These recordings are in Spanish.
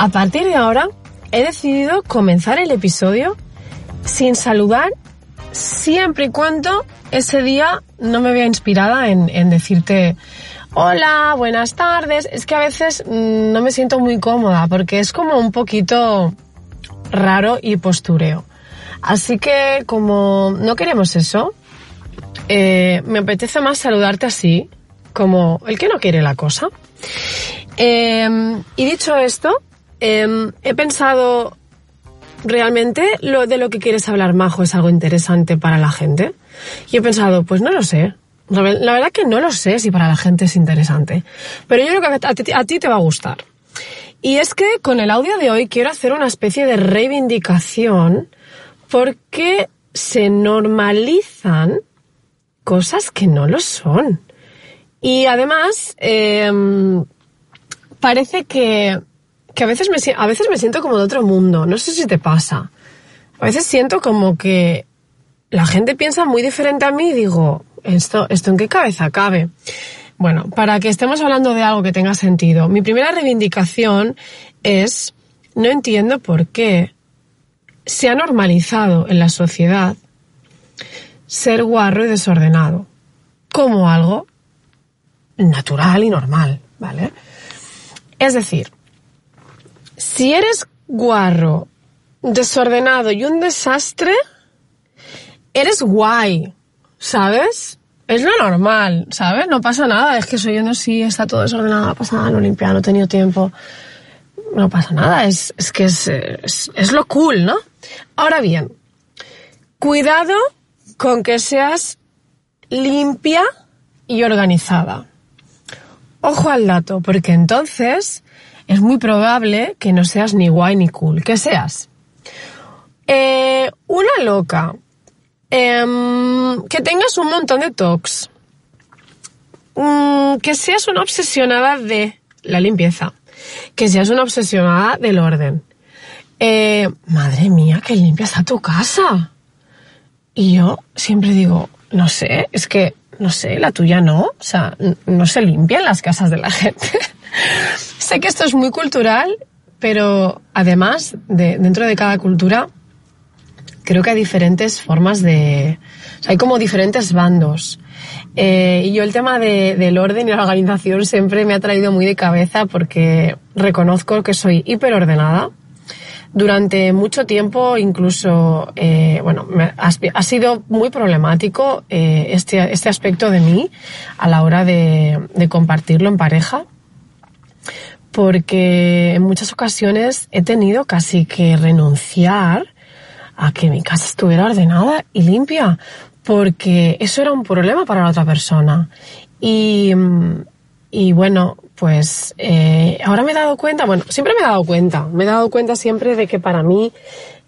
a partir de ahora he decidido comenzar el episodio sin saludar siempre y cuando ese día no me vea inspirada en, decirte hola, buenas tardes. Es que a veces mm, no me siento muy cómoda porque es como un poquito raro y postureo. Así que como no queremos eso, eh, me apetece más saludarte así, como el que no quiere la cosa. Eh, y dicho esto, eh, he pensado realmente lo de lo que quieres hablar, Majo, es algo interesante para la gente. Y he pensado, pues no lo sé. La verdad que no lo sé si para la gente es interesante. Pero yo creo que a ti, te va a gustar. Y es que con el audio de hoy quiero hacer una especie de reivindicación porque se normalizan cosas que no lo son. Y además, eh, parece que, que a, veces me, a veces me siento como de otro mundo. No sé si te pasa. A veces siento como que la gente piensa muy diferente a mí y digo, ¿esto, esto en qué cabeza cabe? Bueno, para que estemos hablando de algo que tenga sentido, mi primera reivindicación es, no entiendo por qué se ha normalizado en la sociedad ser guarro y desordenado como algo natural y normal, ¿vale? Es decir, si eres guarro, desordenado y un desastre, eres guay, ¿sabes? Es lo normal, ¿sabes? No pasa nada, es que soy yo no sí, está todo desordenado, no pasa nada, no limpiado, no he tenido tiempo. No pasa nada, es, es que es, es, es lo cool, ¿no? Ahora bien, cuidado con que seas limpia y organizada. Ojo al dato, porque entonces es muy probable que no seas ni guay ni cool, que seas eh, una loca, eh, que tengas un montón de tocs, mm, que seas una obsesionada de la limpieza, que seas una obsesionada del orden. Eh, madre mía, que limpias a tu casa. Y yo siempre digo, no sé, es que, no sé, la tuya no, o sea, no se limpian las casas de la gente. sé que esto es muy cultural, pero además, de, dentro de cada cultura, creo que hay diferentes formas de... O sea, hay como diferentes bandos. Eh, y yo el tema de, del orden y la organización siempre me ha traído muy de cabeza porque reconozco que soy hiperordenada. Durante mucho tiempo, incluso, eh, bueno, ha, sido muy problemático eh, este, este aspecto de mí a la hora de, de compartirlo en pareja porque en muchas ocasiones he tenido casi que renunciar a que mi casa estuviera ordenada y limpia, porque eso era un problema para la otra persona. Y, y bueno, pues eh, ahora me he dado cuenta, bueno, siempre me he dado cuenta, me he dado cuenta siempre de que para mí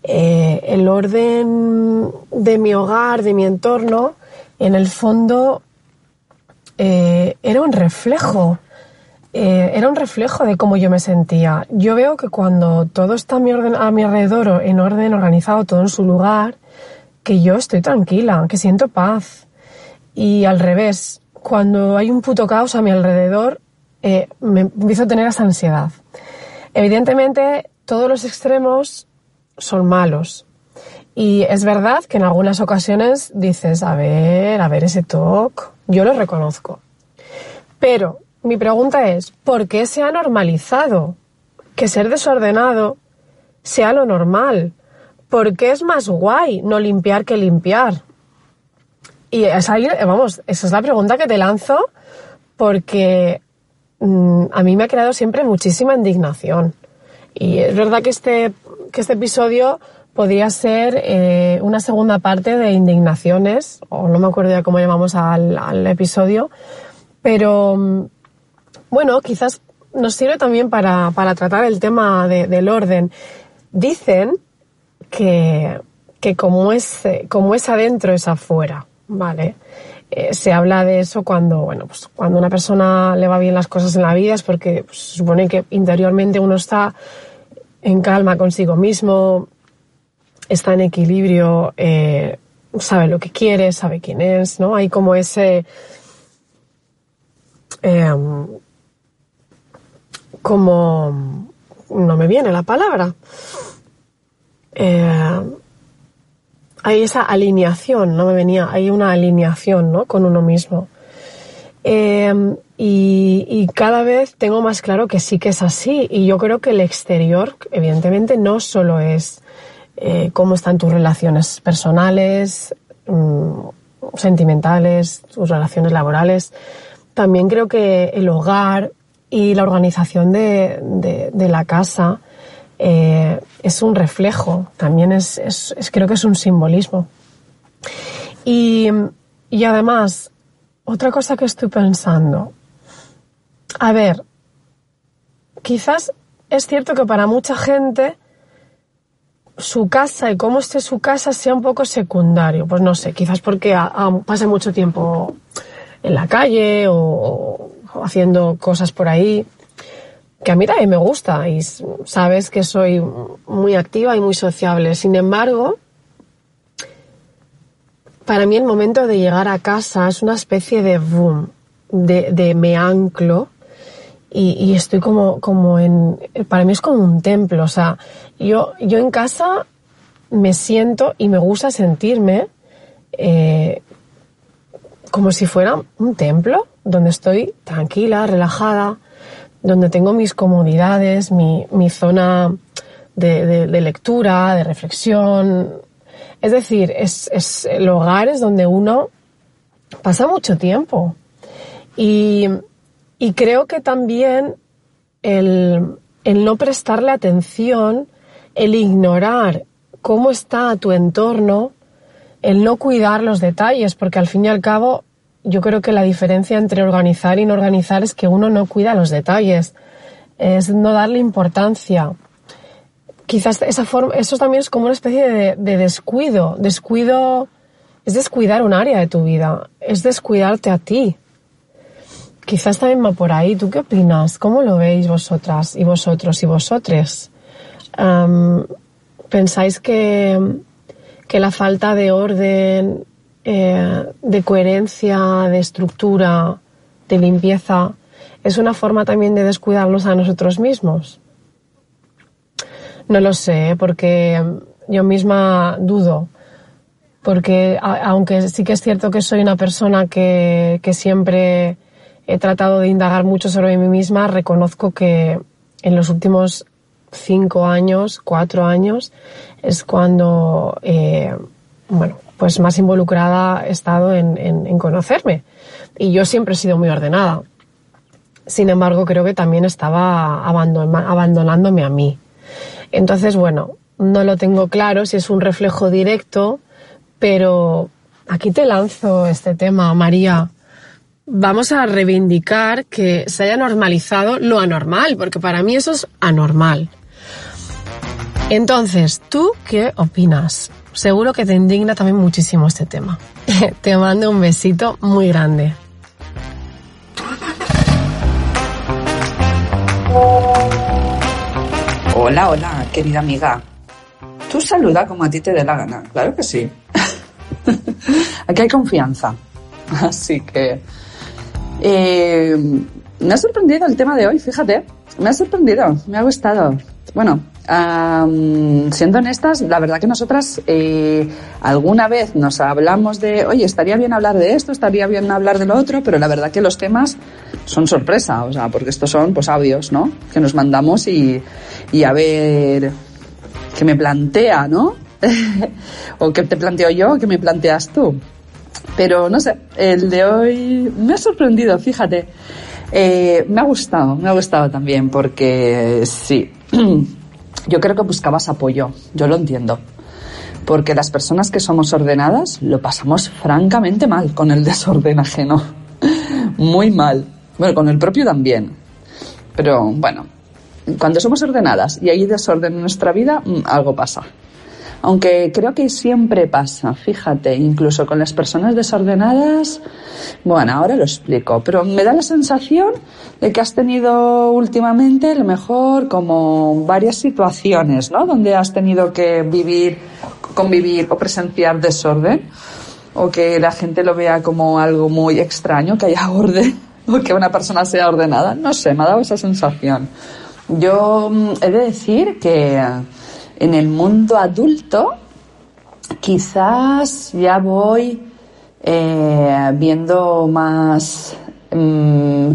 eh, el orden de mi hogar, de mi entorno, en el fondo eh, era un reflejo era un reflejo de cómo yo me sentía. Yo veo que cuando todo está a mi, orden, a mi alrededor, en orden, organizado, todo en su lugar, que yo estoy tranquila, que siento paz. Y al revés, cuando hay un puto caos a mi alrededor, eh, me empiezo a tener esa ansiedad. Evidentemente, todos los extremos son malos. Y es verdad que en algunas ocasiones dices, a ver, a ver ese toque, yo lo reconozco. Pero mi pregunta es, ¿por qué se ha normalizado que ser desordenado sea lo normal? ¿Por qué es más guay no limpiar que limpiar? Y vamos, esa es la pregunta que te lanzo porque mmm, a mí me ha creado siempre muchísima indignación. Y es verdad que este, que este episodio podría ser eh, una segunda parte de indignaciones, o no me acuerdo ya cómo llamamos al, episodio, pero bueno, quizás nos sirve también para, para tratar el tema del orden. Dicen que, que como, es, como es adentro es afuera, ¿vale? Eh, se habla de eso cuando, bueno, pues cuando una persona le va bien las cosas en la vida es porque pues, se supone que interiormente uno está en calma consigo mismo, está en equilibrio, eh, sabe lo que quiere, sabe quién es, ¿no? Hay como ese... Em, como... no me viene la palabra. Eh, hay esa alineación, no me venía, hay una alineación, ¿no? Con uno mismo. Em, y, cada vez tengo más claro que sí que es así. Y yo creo que el exterior, evidentemente, no solo es eh, cómo están tus relaciones personales, mm, sentimentales, tus relaciones laborales. También creo que el hogar y la organización de, de la casa eh, es un reflejo, también es, creo que es un simbolismo. Y, y además, otra cosa que estoy pensando, a ver, quizás es cierto que para mucha gente su casa y cómo esté su casa sea un poco secundario. Pues no sé, quizás porque pase mucho tiempo en la calle o, haciendo cosas por ahí que a mí también me gusta y sabes que soy muy activa y muy sociable. Sin embargo, para mí el momento de llegar a casa es una especie de boom, de, me anclo y, estoy como, como en, para mí es como un templo, o sea, yo, yo en casa me siento y me gusta sentirme eh, como si fuera un templo donde estoy tranquila, relajada, donde tengo mis comodidades, mi, mi zona de, de, lectura, de reflexión. Es decir, es, es el hogar es donde uno pasa mucho tiempo. Y, y creo que también el, el no prestarle atención, el ignorar cómo está tu entorno, el no cuidar los detalles, porque al fin y al cabo yo creo que la diferencia entre organizar y no organizar es que uno no cuida los detalles, es no darle importancia. Quizás esa forma, eso también es como una especie de, de descuido. Descuido es descuidar un área de tu vida, es descuidarte a ti. Quizás también va por ahí. ¿Tú qué opinas? ¿Cómo lo veis vosotras y vosotros y vosotres? ¿Pensáis que, que la falta de orden eh, de coherencia, de estructura, de limpieza, es una forma también de descuidarnos a nosotros mismos. No lo sé, porque yo misma dudo. Porque aunque sí que es cierto que soy una persona que, que siempre he tratado de indagar mucho sobre mí misma, reconozco que en los últimos cinco años, cuatro años, es cuando, eh, bueno, pues más involucrada he estado en, conocerme. Y yo siempre he sido muy ordenada. Sin embargo, creo que también estaba abandonándome a mí. Entonces, bueno, no lo tengo claro si es un reflejo directo, pero aquí te lanzo este tema, María. Vamos a reivindicar que se haya normalizado lo anormal, porque para mí eso es anormal. Entonces, ¿tú qué opinas? Seguro que te indigna también muchísimo este tema. te mando un besito muy grande. Hola, hola, querida amiga. Tú saluda como a ti te dé la gana, claro que sí. Aquí hay confianza. Así que... Eh, me ha sorprendido el tema de hoy, fíjate. Me ha sorprendido, me ha gustado. Bueno, siendo honestas, la verdad que nosotras eh, alguna vez nos hablamos de, oye, estaría bien hablar de esto, estaría bien hablar de lo otro, pero la verdad que los temas son sorpresa, o sea, porque estos son pues audios, ¿no? Que nos mandamos y, y a ver qué me plantea, ¿no? o qué te planteo yo, qué me planteas tú. Pero no sé, el de hoy me ha sorprendido, fíjate. Eh, me ha gustado, me ha gustado también porque sí. Yo creo que buscabas apoyo, yo lo entiendo. Porque las personas que somos ordenadas lo pasamos francamente mal con el desorden ajeno. Muy mal. Bueno, con el propio también. Pero bueno, cuando somos ordenadas y hay desorden en nuestra vida, mm, algo pasa. Aunque creo que siempre pasa, fíjate, incluso con las personas desordenadas, bueno, ahora lo explico, pero me da la sensación de que has tenido últimamente, a lo mejor, como varias situaciones, ¿no? Donde has tenido que vivir, convivir o presenciar desorden, o que la gente lo vea como algo muy extraño, que haya orden, o que una persona sea ordenada. No sé, me ha dado esa sensación. Yo mm, he de decir que en el mundo adulto, quizás ya voy eh, viendo más mm,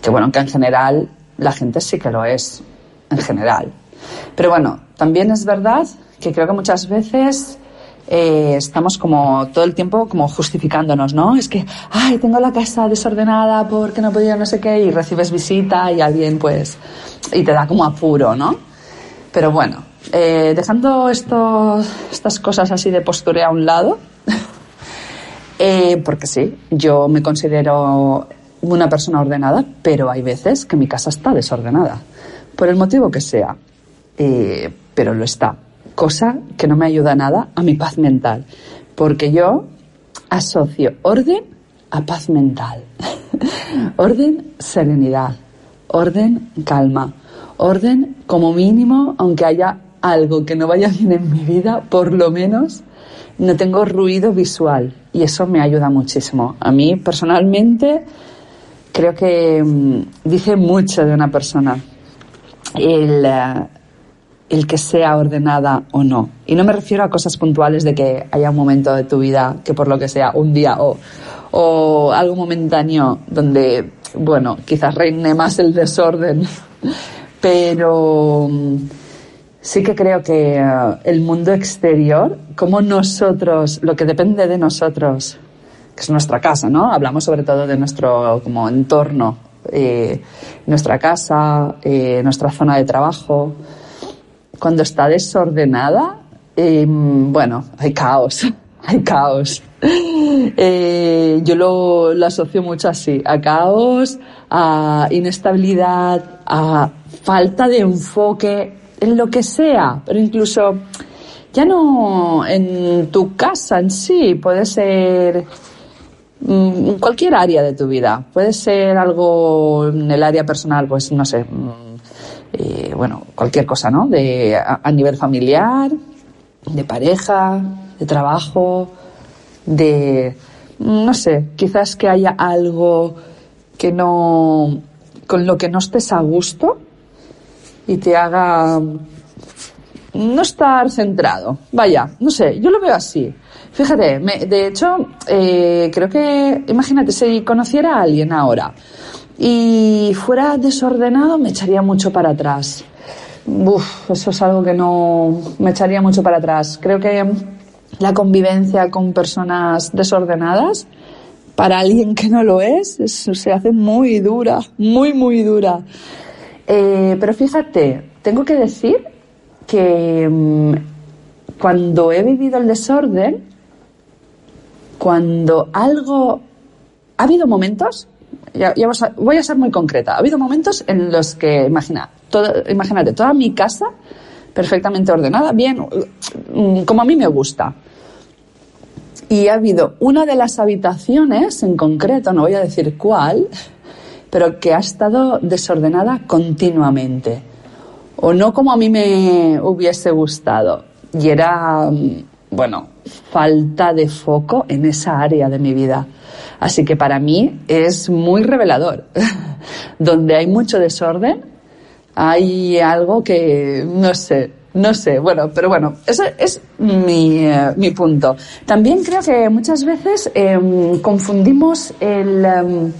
que bueno, que en general la gente sí que lo es, en general. Pero bueno, también es verdad que creo que muchas veces eh, estamos como todo el tiempo como justificándonos, ¿no? Es que, ay, tengo la casa desordenada porque no podía no sé qué y recibes visita y alguien pues, y te da como apuro, ¿no? Pero bueno, eh, dejando estas cosas así de postureo a un lado, eh, porque sí, yo me considero una persona ordenada, pero hay veces que mi casa está desordenada, por el motivo que sea, eh, pero lo está, cosa que no me ayuda nada a mi paz mental, porque yo asocio orden a paz mental, orden, serenidad, orden, calma, orden como mínimo, aunque haya algo que no vaya bien en mi vida, por lo menos no tengo ruido visual y eso me ayuda muchísimo. A mí personalmente creo que mm, dice mucho de una persona el, eh, el que sea ordenada o no. Y no me refiero a cosas puntuales de que haya un momento de tu vida que por lo que sea, un día o, o algo momentáneo donde, bueno, quizás reine más el desorden, pero mm, sí que creo que eh, el mundo exterior, como nosotros, lo que depende de nosotros, que es nuestra casa, ¿no? Hablamos sobre todo de nuestro como entorno, eh, nuestra casa, eh, nuestra zona de trabajo. Cuando está desordenada, bueno, hay caos, hay caos. yo lo asocio mucho así, a caos, a inestabilidad, a falta de enfoque en lo que sea, pero incluso ya no en tu casa en sí, puede ser en mm, cualquier área de tu vida, puede ser algo en el área personal, pues no sé, mm, eh, bueno, cualquier cosa, ¿no? De, a, nivel familiar, de pareja, de trabajo, de, mm, no sé, quizás que haya algo que no, con lo que no estés a gusto y te haga no estar centrado. Vaya, no sé, yo lo veo así. Fíjate, de hecho, eh, creo que, imagínate, si conociera a alguien ahora y fuera desordenado, me echaría mucho para atrás. Uf, eso es algo que no me echaría mucho para atrás. Creo que la convivencia con personas desordenadas, para alguien que no lo es, se hace muy dura, muy, muy dura. Eh, pero fíjate, tengo que decir que mm, cuando he vivido el desorden, cuando algo... Ha habido momentos, voy a ser muy concreta, ha habido momentos en los que, imagina, imagínate, toda mi casa perfectamente ordenada, bien, mm, como a mí me gusta. Y ha habido una de las habitaciones en concreto, no voy a decir cuál, pero que ha estado desordenada continuamente. O no como a mí me hubiese gustado. Y era, mm, bueno, falta de foco en esa área de mi vida. Así que para mí es muy revelador. Donde hay mucho desorden, hay algo que, no sé, no sé, bueno, pero bueno, ese es mi, eh, mi punto. También creo que muchas veces em, confundimos el... Em,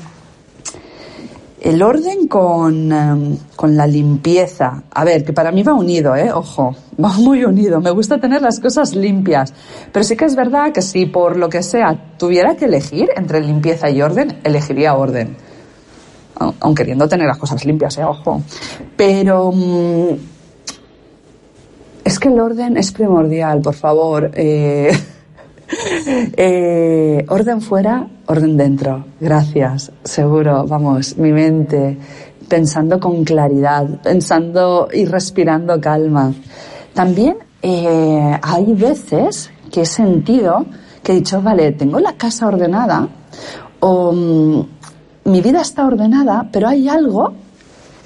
el orden con, em, con, la limpieza. A ver, que para mí va unido, ¿eh? Ojo, va muy unido. Me gusta tener las cosas limpias. Pero sí que es verdad que si por lo que sea tuviera que elegir entre limpieza y orden, elegiría orden. Aun queriendo tener las cosas limpias, ¿eh? Ojo. Pero... Mm, es que el orden es primordial, por favor. Eh, eh, orden fuera, orden dentro. Gracias, seguro. Vamos, mi mente pensando con claridad, pensando y respirando calma. También eh, hay veces que he sentido que he dicho, vale, tengo la casa ordenada o mm, mi vida está ordenada, pero hay algo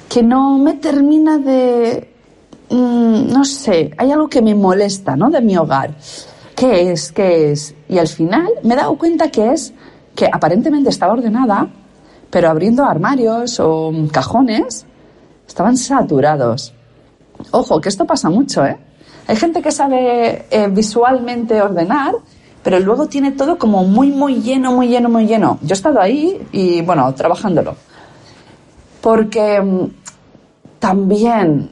que no me termina de, mm, no sé, hay algo que me molesta, ¿no? De mi hogar. ¿Qué es? ¿Qué es? Y al final me he dado cuenta que es que aparentemente estaba ordenada, pero abriendo armarios o cajones estaban saturados. Ojo, que esto pasa mucho, ¿eh? Hay gente que sabe eh, visualmente ordenar, pero luego tiene todo como muy, muy lleno, muy lleno, muy lleno. Yo he estado ahí y, bueno, trabajándolo. Porque mm, también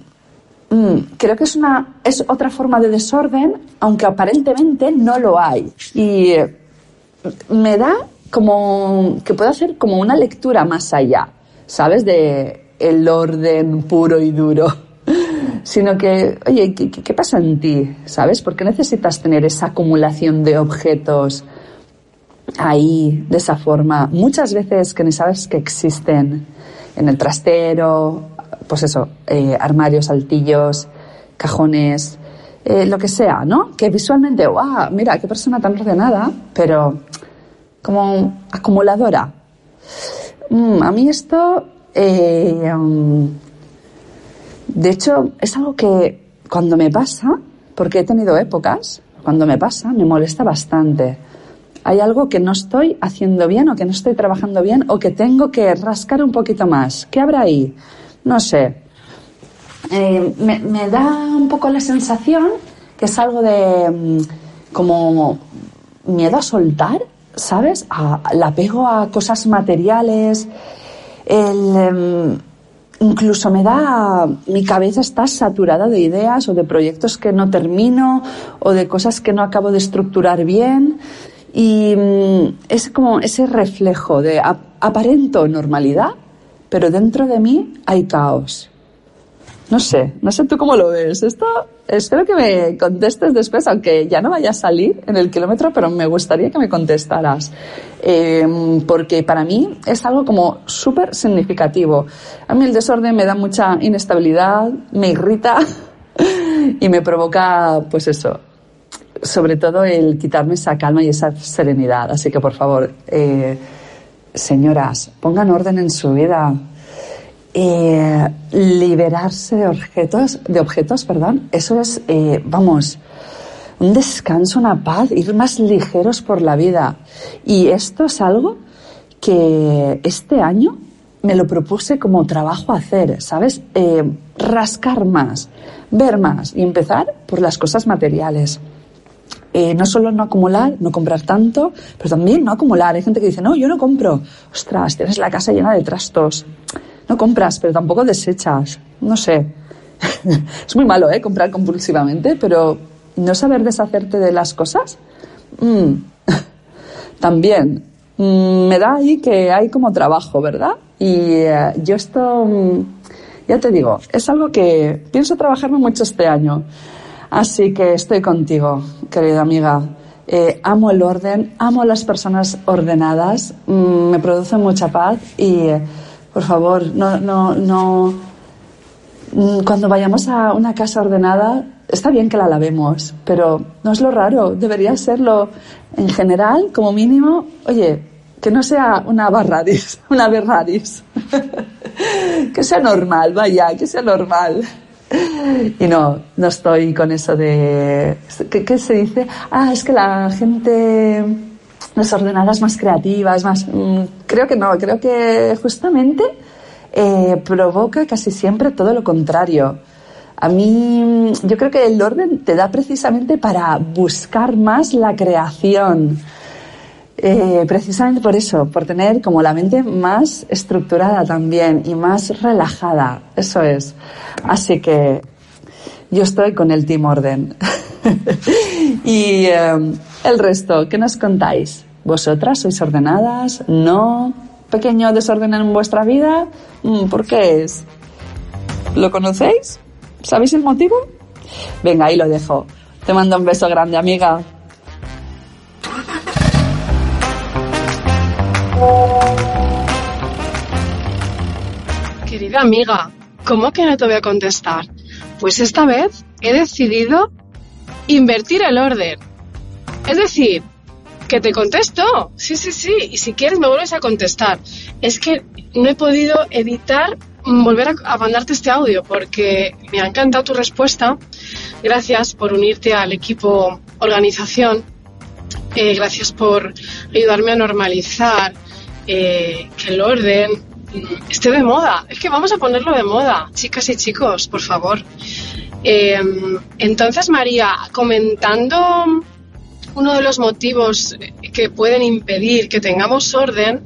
creo que es, una, es otra forma de desorden, aunque aparentemente no lo hay. Y eh, me da como que puedo hacer como una lectura más allá, ¿sabes? De el orden puro y duro sino que, oye, ¿qué, pasa en ti? ¿Sabes? ¿Por qué necesitas tener esa acumulación de objetos ahí, de esa forma? Muchas veces que ni sabes que existen en el trastero, pues eso, eh, armarios, altillos, cajones, eh, lo que sea, ¿no? Que visualmente, wow, mira, qué persona tan ordenada, pero como acumuladora. Mm, a mí esto eh, um, de hecho, es algo que cuando me pasa, porque he tenido épocas, cuando me pasa, me molesta bastante. Hay algo que no estoy haciendo bien o que no estoy trabajando bien o que tengo que rascar un poquito más. ¿Qué habrá ahí? No sé. Eh, me, da un poco la sensación que es algo de mm, como miedo a soltar, ¿sabes? A, el apego a cosas materiales. Em, incluso me da, mi cabeza está saturada de ideas o de proyectos que no termino o de cosas que no acabo de estructurar bien y mm, es como ese reflejo de aparento normalidad, pero dentro de mí hay caos. No sé, no sé tú cómo lo ves. Esto espero que me contestes después, aunque ya no vaya a salir en el kilómetro, pero me gustaría que me contestaras. Em, porque para mí es algo como súper significativo. A mí el desorden me da mucha inestabilidad, me irrita y me provoca, pues eso, sobre todo el quitarme esa calma y esa serenidad. Así que por favor, eh, señoras, pongan orden en su vida eh, liberarse de objetos, de objetos, perdón, eso es, eh, vamos, un descanso, una paz, ir más ligeros por la vida. Y esto es algo que este año me lo propuse como trabajo hacer, ¿sabes? Eh, rascar más, ver más y empezar por las cosas materiales. Eh, no solo no acumular, no comprar tanto, pero también no acumular. Hay gente que dice, no, yo no compro. Ostras, tienes la casa llena de trastos. No compras, pero tampoco desechas. No sé. es muy malo, ¿eh? Comprar compulsivamente, pero no saber deshacerte de las cosas. Mm. También. Mm, me da ahí que hay como trabajo, ¿verdad? Y eh, yo esto, mm, ya te digo, es algo que pienso trabajarme mucho este año. Así que estoy contigo, querida amiga. Eh, amo el orden, amo las personas ordenadas, me produce mucha paz y por favor, no, no, no. Mm, cuando vayamos a una casa ordenada, está bien que la lavemos, pero no es lo raro, debería serlo en general, como mínimo, oye, que no sea una barradis, una berradis. que sea normal, vaya, que sea normal. Y no, no estoy con eso de... ¿Qué, se dice? Ah, es que la gente desordenadas más creativas, más... Mm, creo que no, creo que justamente eh, provoca casi siempre todo lo contrario. A mí, yo creo que el orden te da precisamente para buscar más la creación. Eh, precisamente por eso, por tener como la mente más estructurada también y más relajada. Eso es. Así que yo estoy con el Team Orden. y eh, el resto, ¿qué nos contáis? ¿Vosotras sois ordenadas? ¿No? ¿Pequeño desorden en vuestra vida? Mm, ¿Por qué es? ¿Lo conocéis? ¿Sabéis el motivo? Venga, ahí lo dejo. Te mando un beso grande, amiga. Amiga, ¿cómo que no te voy a contestar? Pues esta vez he decidido invertir el orden. Es decir, que te contesto. Sí, sí, sí. Y si quieres me vuelves a contestar. Es que no he podido evitar volver a, mandarte este audio porque me ha encantado tu respuesta. Gracias por unirte al equipo organización. Eh, gracias por ayudarme a normalizar eh, que el orden esté de moda. Es que vamos a ponerlo de moda, chicas y chicos, por favor. Eh, entonces, María, comentando uno de los motivos que pueden impedir que tengamos orden,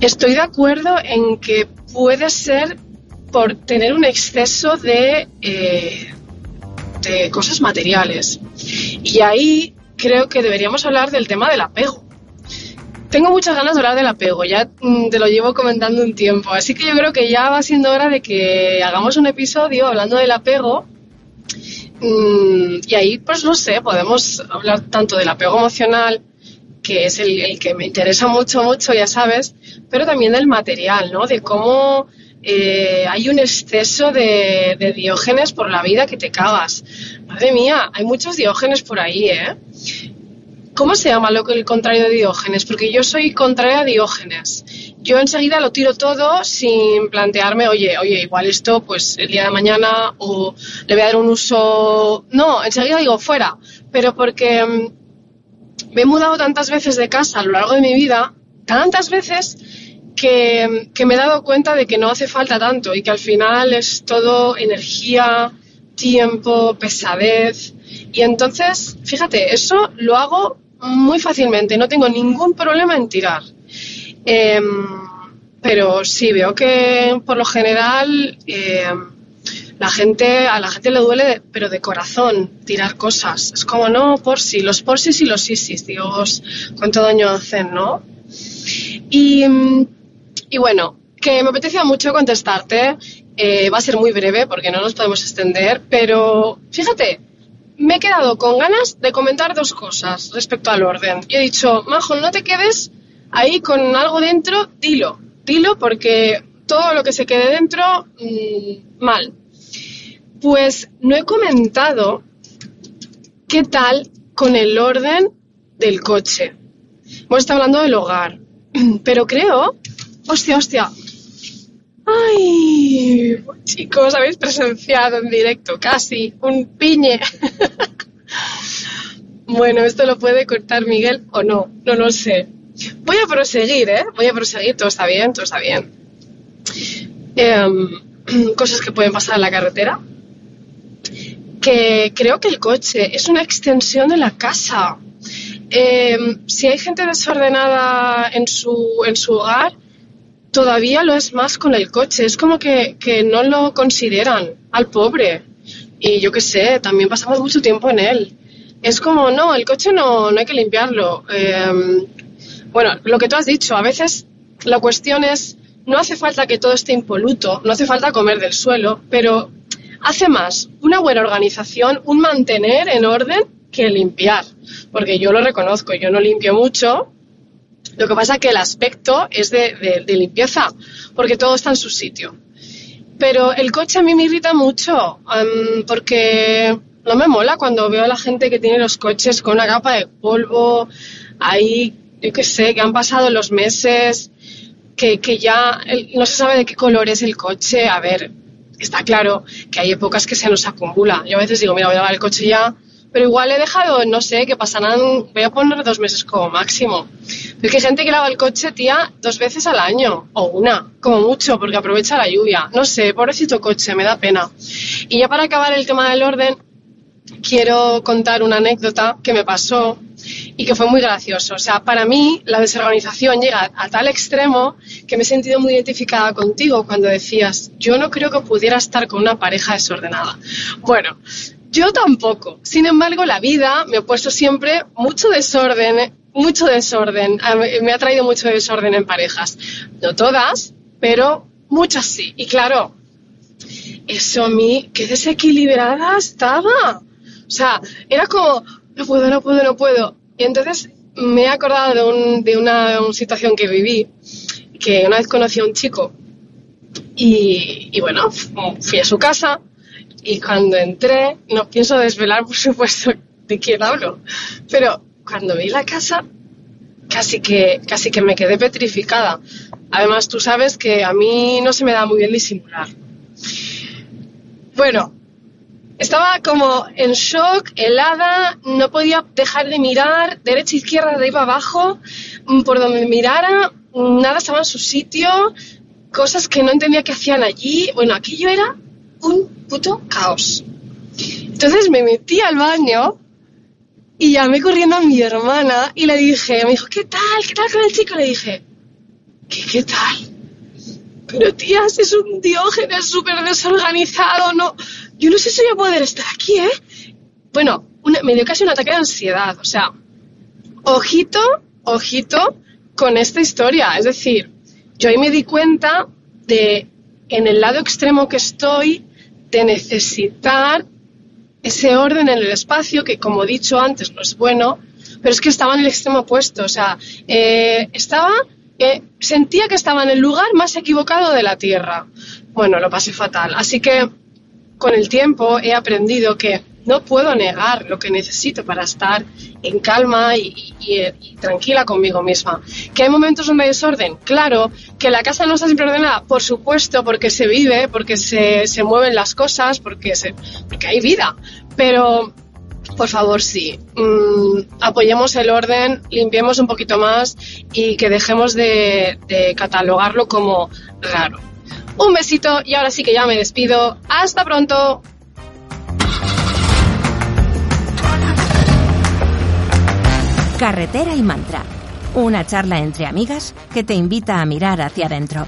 estoy de acuerdo en que puede ser por tener un exceso de, eh, de cosas materiales. Y ahí creo que deberíamos hablar del tema del apego. Tengo muchas ganas de hablar del apego, ya mm, te lo llevo comentando un tiempo, así que yo creo que ya va siendo hora de que hagamos un episodio hablando del apego mm, y ahí, pues no sé, podemos hablar tanto del apego emocional, que es el, que me interesa mucho, mucho, ya sabes, pero también del material, ¿no? De cómo eh, hay un exceso de, de, diógenes por la vida que te cagas. Madre mía, hay muchos diógenes por ahí, ¿eh? ¿Cómo se llama lo que el contrario de Diógenes? Porque yo soy contraria a Diógenes. Yo enseguida lo tiro todo sin plantearme, oye, oye, igual esto, pues el día de mañana o le voy a dar un uso. No, enseguida digo fuera. Pero porque mm, me he mudado tantas veces de casa a lo largo de mi vida, tantas veces, que, que me he dado cuenta de que no hace falta tanto y que al final es todo energía, tiempo, pesadez. Y entonces, fíjate, eso lo hago muy fácilmente, no tengo ningún problema en tirar. Em, pero sí, veo que por lo general em, la gente, a la gente le duele, pero de corazón, tirar cosas. Es como, no, por sí, los por sí y los sí, Dios, cuánto daño hacen, ¿no? Y, y bueno, que me apetecía mucho contestarte. Eh, va a ser muy breve porque no nos podemos extender, pero fíjate, me he quedado con ganas de comentar dos cosas respecto al orden. Y he dicho, Majo, no te quedes ahí con algo dentro, dilo, dilo porque todo lo que se quede dentro, mm, mal. Pues no he comentado qué tal con el orden del coche. Hemos estado hablando del hogar, pero creo, hostia, hostia, Ay, chicos, habéis presenciado en directo casi un piñe. bueno, esto lo puede cortar Miguel o no, no lo sé. Voy a proseguir, ¿eh? Voy a proseguir, todo está bien, todo está bien. Em, cosas que pueden pasar en la carretera. Que creo que el coche es una extensión de la casa. Em, si hay gente desordenada en su, en su hogar, todavía lo es más con el coche. Es como que, no lo consideran al pobre. Y yo qué sé, también pasamos mucho tiempo en él. Es como, no, el coche no, no hay que limpiarlo. Em, bueno, lo que tú has dicho, a veces la cuestión es, no hace falta que todo esté impoluto, no hace falta comer del suelo, pero hace más una buena organización, un mantener en orden que limpiar. Porque yo lo reconozco, yo no limpio mucho, lo que pasa es que el aspecto es de, limpieza, porque todo está en su sitio. Pero el coche a mí me irrita mucho, porque no me mola cuando veo a la gente que tiene los coches con una capa de polvo, ahí, yo qué sé, que han pasado los meses, que, ya no se sabe de qué color es el coche. A ver, está claro que hay épocas que se nos acumula. Yo a veces digo, mira, voy a lavar el coche ya pero igual he dejado, no sé, que pasarán, voy a poner dos meses como máximo. Es que hay gente que lava el coche, tía, dos veces al año, o una, como mucho, porque aprovecha la lluvia. No sé, pobrecito coche, me da pena. Y ya para acabar el tema del orden, quiero contar una anécdota que me pasó y que fue muy gracioso. O sea, para mí la desorganización llega a tal extremo que me he sentido muy identificada contigo cuando decías, yo no creo que pudiera estar con una pareja desordenada. Bueno, yo tampoco. Sin embargo, la vida me ha puesto siempre mucho desorden, mucho desorden. Me ha traído mucho desorden en parejas. No todas, pero muchas sí. Y claro, eso a mí, qué desequilibrada estaba. O sea, era como, no puedo, no puedo, no puedo. Y entonces me he acordado de, una, situación que viví, que una vez conocí a un chico Y, y bueno, fui a su casa y cuando entré, no pienso desvelar, por supuesto, de quién hablo, pero cuando vi la casa, casi que, casi que me quedé petrificada. Además, tú sabes que a mí no se me da muy bien disimular. Bueno, estaba como en shock, helada, no podía dejar de mirar derecha, izquierda, de arriba, abajo, mm, por donde mirara, nada estaba en su sitio, cosas que no entendía que hacían allí. Bueno, aquello era un puto caos. Entonces me metí al baño y llamé corriendo a mi hermana y le dije, me dijo, ¿qué tal? ¿Qué tal con el chico? Le dije, ¿qué, qué tal? Pero tías, es un diógenes súper desorganizado, no, yo no sé si voy a poder estar aquí, ¿eh? Bueno, me dio casi un ataque de ansiedad, o sea, ojito, ojito con esta historia, es decir, yo ahí me di cuenta de, en el lado extremo que estoy, de necesitar ese orden en el espacio, que como he dicho antes no es bueno, pero es que estaba en el extremo opuesto, o sea, eh, estaba, eh, sentía que estaba en el lugar más equivocado de la Tierra. Bueno, lo pasé fatal. Así que con el tiempo he aprendido que no puedo negar lo que necesito para estar en calma y, tranquila conmigo misma. ¿Que hay momentos donde hay desorden? Claro. ¿Que la casa no está siempre ordenada? Por supuesto, porque se vive, porque se, mueven las cosas, porque, hay vida. Pero, por favor, sí. Mm, apoyemos el orden, limpiemos un poquito más y que dejemos de catalogarlo como raro. Un besito y ahora sí que ya me despido. Hasta pronto. Carretera y Mantra. Una charla entre amigas que te invita a mirar hacia adentro.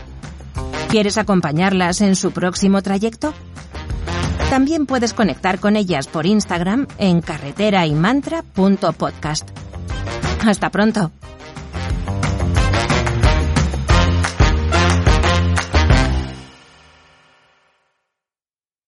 ¿Quieres acompañarlas en su próximo trayecto? También puedes conectar con ellas por Instagram en carreteraymantra.podcast. Hasta pronto.